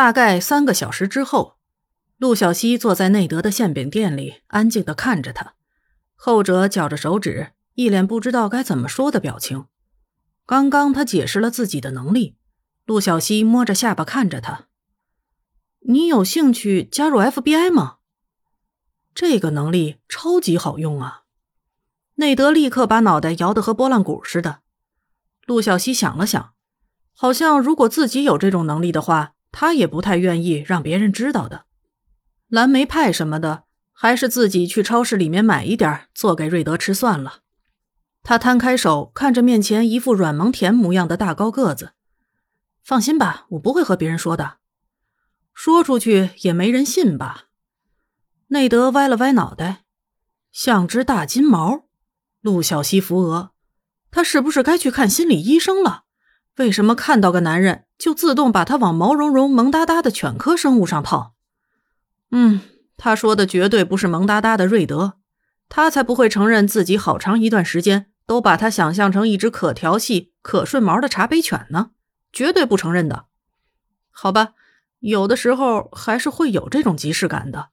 大概三个小时之后，陆小西坐在内德的馅饼店里，安静的看着他。后者绞着手指，一脸不知道该怎么说的表情。刚刚他解释了自己的能力，陆小西摸着下巴看着他：“你有兴趣加入 FBI 吗？这个能力超级好用啊！”内德立刻把脑袋摇得和拨浪鼓似的。陆小西想了想，好像如果自己有这种能力的话，他也不太愿意让别人知道的。蓝莓派什么的，还是自己去超市里面买一点做给瑞德吃算了。他摊开手，看着面前一副软萌甜模样的大高个子，放心吧，我不会和别人说的。说出去也没人信吧？内德歪了歪脑袋，像只大金毛。陆小西扶额，他是不是该去看心理医生了？为什么看到个男人就自动把他往毛茸茸、萌哒哒的犬科生物上套？嗯，他说的绝对不是萌哒哒的瑞德，他才不会承认自己好长一段时间都把他想象成一只可调戏、可顺毛的茶杯犬呢，绝对不承认的。好吧，有的时候还是会有这种即视感的。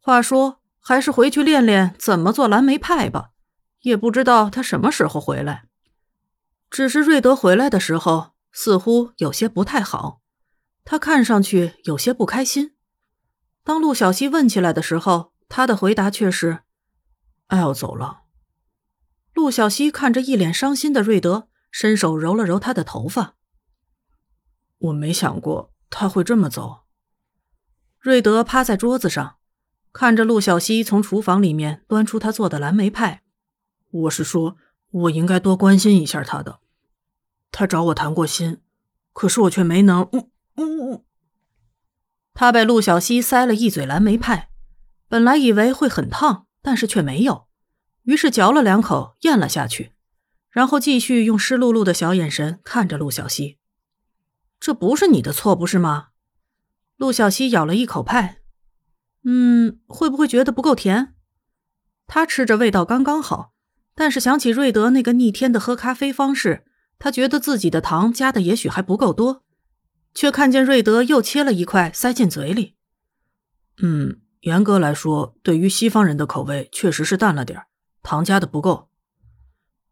话说，还是回去练练怎么做蓝莓派吧。也不知道他什么时候回来，只是瑞德回来的时候似乎有些不太好，他看上去有些不开心。当陆小西问起来的时候，他的回答却是：“艾要走了。”陆小西看着一脸伤心的瑞德，伸手揉了揉他的头发。我没想过他会这么走。瑞德趴在桌子上，看着陆小西从厨房里面端出他做的蓝莓派。我是说，我应该多关心一下他的。他找我谈过心，可是我却没能。嗯嗯。他被陆小西塞了一嘴蓝莓派，本来以为会很烫，但是却没有，于是嚼了两口，咽了下去，然后继续用湿漉漉的小眼神看着陆小西。这不是你的错，不是吗？陆小西咬了一口派，嗯，会不会觉得不够甜？他吃着味道刚刚好。但是想起瑞德那个逆天的喝咖啡方式，他觉得自己的糖加的也许还不够多，却看见瑞德又切了一块塞进嘴里。嗯，严格来说，对于西方人的口味确实是淡了点糖加的不够。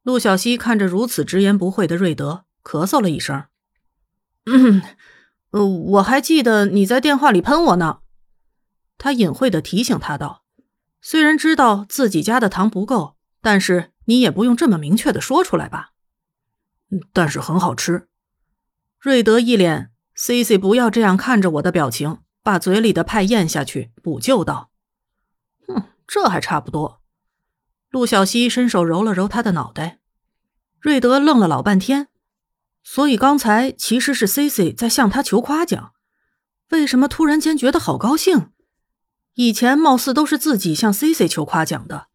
陆小西看着如此直言不讳的瑞德，咳嗽了一声。嗯，呃，我还记得你在电话里喷我呢。他隐晦的提醒他道：“虽然知道自己加的糖不够，但是。”你也不用这么明确的说出来吧，但是很好吃。瑞德一脸 “C C 不要这样看着我”的表情，把嘴里的派咽下去，补救道：“哼，这还差不多。”陆小西伸手揉了揉他的脑袋。瑞德愣了老半天，所以刚才其实是 C C 在向他求夸奖，为什么突然间觉得好高兴？以前貌似都是自己向 C C 求夸奖的。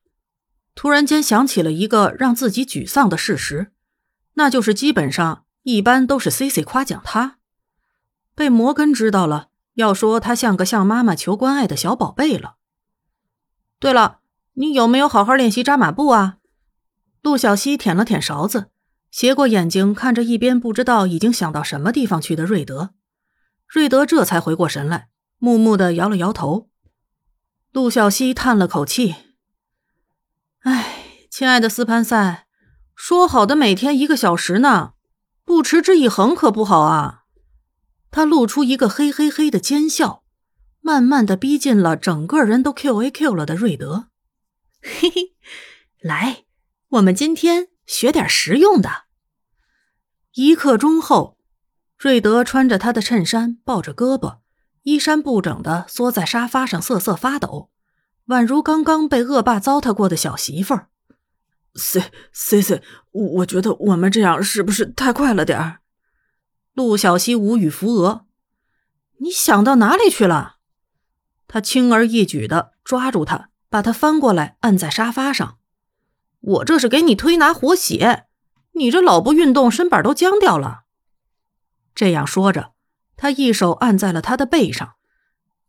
突然间想起了一个让自己沮丧的事实，那就是基本上一般都是 C C 夸奖他，被摩根知道了，要说他像个向妈妈求关爱的小宝贝了。对了，你有没有好好练习扎马步啊？陆小西舔了舔勺子，斜过眼睛看着一边不知道已经想到什么地方去的瑞德，瑞德这才回过神来，木木的摇了摇头。陆小西叹了口气。哎，亲爱的斯潘塞，说好的每天一个小时呢？不持之以恒可不好啊！他露出一个嘿嘿嘿的奸笑，慢慢的逼近了整个人都 Q A Q 了的瑞德。嘿嘿，来，我们今天学点实用的。一刻钟后，瑞德穿着他的衬衫，抱着胳膊，衣衫不整的缩在沙发上瑟瑟发抖。宛如刚刚被恶霸糟蹋过的小媳妇儿，C C C，我觉得我们这样是不是太快了点儿？陆小西无语扶额，你想到哪里去了？他轻而易举的抓住他，把他翻过来按在沙发上。我这是给你推拿活血，你这老不运动，身板都僵掉了。这样说着，他一手按在了他的背上。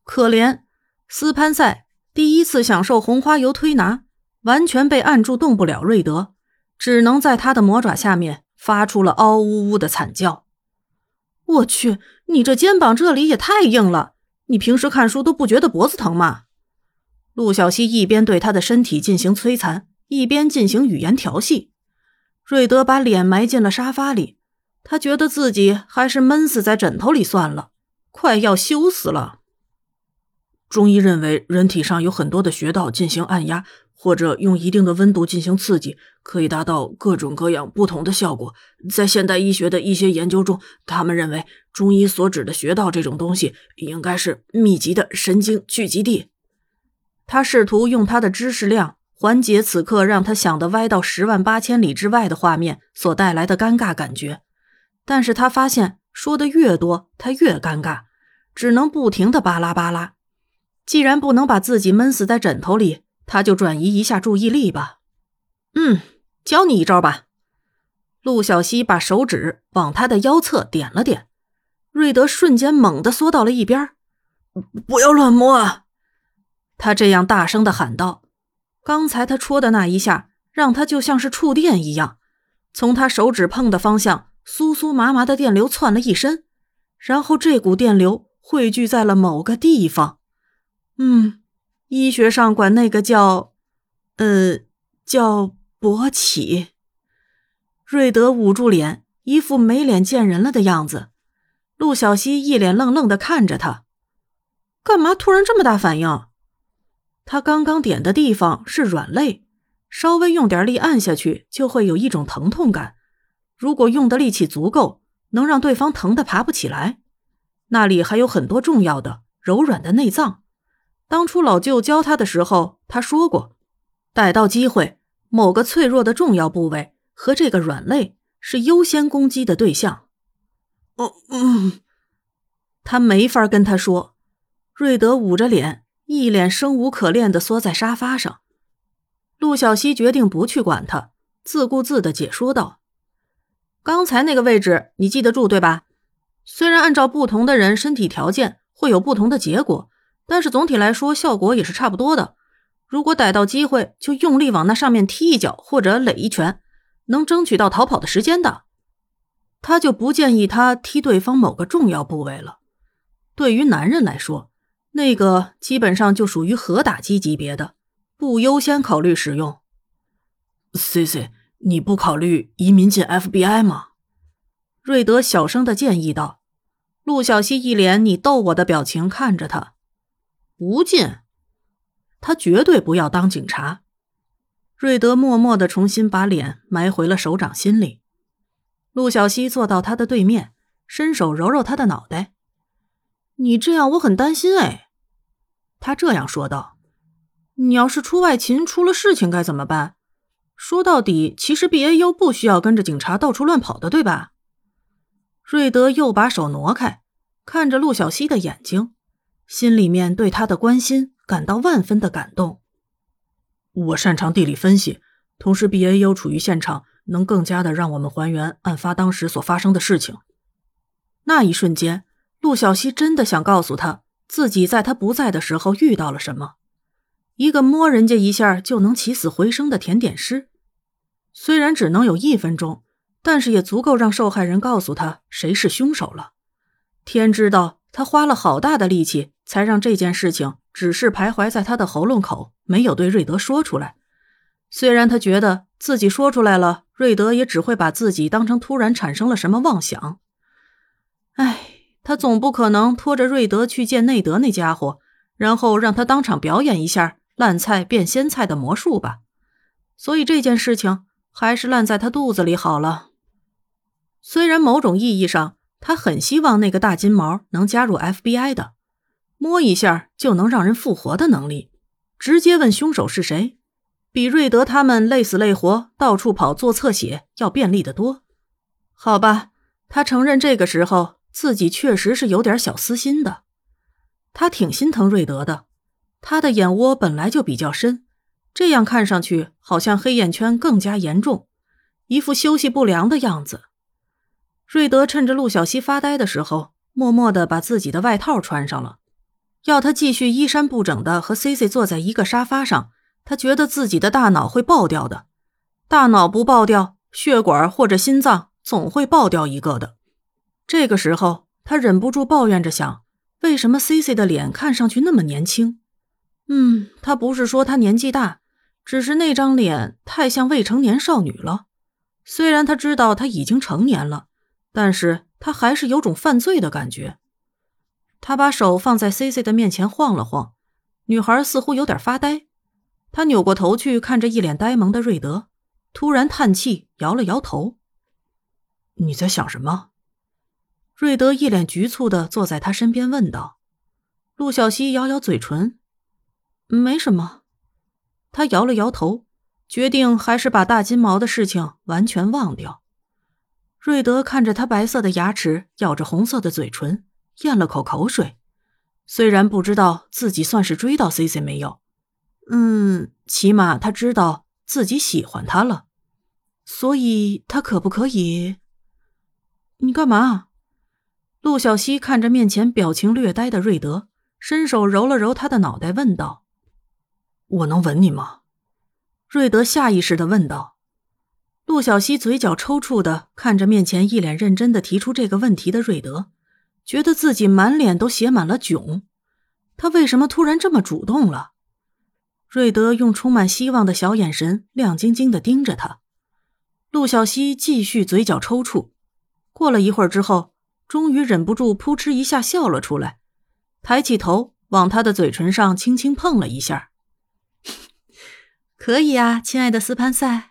可怜斯潘塞。第一次享受红花油推拿，完全被按住动不了。瑞德只能在他的魔爪下面发出了嗷呜呜的惨叫。我去，你这肩膀这里也太硬了！你平时看书都不觉得脖子疼吗？陆小西一边对他的身体进行摧残，一边进行语言调戏。瑞德把脸埋进了沙发里，他觉得自己还是闷死在枕头里算了，快要羞死了。中医认为，人体上有很多的穴道进行按压。或者用一定的温度进行刺激，可以达到各种各样不同的效果。在现代医学的一些研究中，他们认为中医所指的穴道这种东西，应该是密集的神经聚集地。他试图用他的知识量缓解此刻让他想得歪到十万八千里之外的画面所带来的尴尬感觉，但是他发现说的越多，他越尴尬，只能不停的巴拉巴拉。既然不能把自己闷死在枕头里。他就转移一下注意力吧。嗯，教你一招吧。陆小西把手指往他的腰侧点了点，瑞德瞬间猛地缩到了一边。不要乱摸啊！他这样大声的喊道。刚才他戳的那一下，让他就像是触电一样，从他手指碰的方向，酥酥麻麻的电流窜了一身，然后这股电流汇聚在了某个地方。嗯。医学上管那个叫，呃，叫勃起。瑞德捂住脸，一副没脸见人了的样子。陆小西一脸愣愣的看着他，干嘛突然这么大反应？他刚刚点的地方是软肋，稍微用点力按下去就会有一种疼痛感。如果用的力气足够，能让对方疼得爬不起来。那里还有很多重要的柔软的内脏。当初老舅教他的时候，他说过，逮到机会，某个脆弱的重要部位和这个软肋是优先攻击的对象。哦，嗯，他没法跟他说。瑞德捂着脸，一脸生无可恋的缩在沙发上。陆小西决定不去管他，自顾自的解说道：“刚才那个位置你记得住对吧？虽然按照不同的人身体条件会有不同的结果。”但是总体来说，效果也是差不多的。如果逮到机会，就用力往那上面踢一脚或者垒一拳，能争取到逃跑的时间的。他就不建议他踢对方某个重要部位了。对于男人来说，那个基本上就属于核打击级别的，不优先考虑使用。C C，你不考虑移民进 FBI 吗？瑞德小声的建议道。陆小西一脸你逗我的表情看着他。不进，他绝对不要当警察。瑞德默默的重新把脸埋回了手掌心里。陆小西坐到他的对面，伸手揉揉他的脑袋。你这样我很担心哎。他这样说道：“你要是出外勤出了事情该怎么办？说到底，其实 B A U 不需要跟着警察到处乱跑的，对吧？”瑞德又把手挪开，看着陆小西的眼睛。心里面对他的关心感到万分的感动。我擅长地理分析，同时 B A U 处于现场，能更加的让我们还原案发当时所发生的事情。那一瞬间，陆小西真的想告诉他自己在他不在的时候遇到了什么。一个摸人家一下就能起死回生的甜点师，虽然只能有一分钟，但是也足够让受害人告诉他谁是凶手了。天知道。他花了好大的力气，才让这件事情只是徘徊在他的喉咙口，没有对瑞德说出来。虽然他觉得自己说出来了，瑞德也只会把自己当成突然产生了什么妄想。唉，他总不可能拖着瑞德去见内德那家伙，然后让他当场表演一下烂菜变鲜菜的魔术吧。所以这件事情还是烂在他肚子里好了。虽然某种意义上，他很希望那个大金毛能加入 FBI 的，摸一下就能让人复活的能力，直接问凶手是谁，比瑞德他们累死累活到处跑做侧写要便利的多。好吧，他承认这个时候自己确实是有点小私心的。他挺心疼瑞德的，他的眼窝本来就比较深，这样看上去好像黑眼圈更加严重，一副休息不良的样子。瑞德趁着陆小西发呆的时候，默默的把自己的外套穿上了。要他继续衣衫不整的和 C C 坐在一个沙发上，他觉得自己的大脑会爆掉的。大脑不爆掉，血管或者心脏总会爆掉一个的。这个时候，他忍不住抱怨着想：为什么 C C 的脸看上去那么年轻？嗯，他不是说他年纪大，只是那张脸太像未成年少女了。虽然他知道他已经成年了，但是他还是有种犯罪的感觉。他把手放在 C C 的面前晃了晃，女孩似乎有点发呆。他扭过头去看着一脸呆萌的瑞德，突然叹气，摇了摇头。你在想什么？瑞德一脸局促的坐在他身边问道。陆小西咬咬嘴唇，没什么。他摇了摇头，决定还是把大金毛的事情完全忘掉。瑞德看着他白色的牙齿，咬着红色的嘴唇，咽了口口水。虽然不知道自己算是追到 C C 没有。嗯，起码他知道自己喜欢他了，所以他可不可以？你干嘛？陆小西看着面前表情略呆的瑞德，伸手揉了揉他的脑袋，问道：“我能吻你吗？”瑞德下意识的问道。陆小西嘴角抽搐的看着面前一脸认真的提出这个问题的瑞德，觉得自己满脸都写满了囧。他为什么突然这么主动了？瑞德用充满希望的小眼神亮晶晶的盯着他，陆小西继续嘴角抽搐。过了一会儿之后，终于忍不住扑哧一下笑了出来，抬起头往他的嘴唇上轻轻碰了一下。可以啊，亲爱的斯潘塞。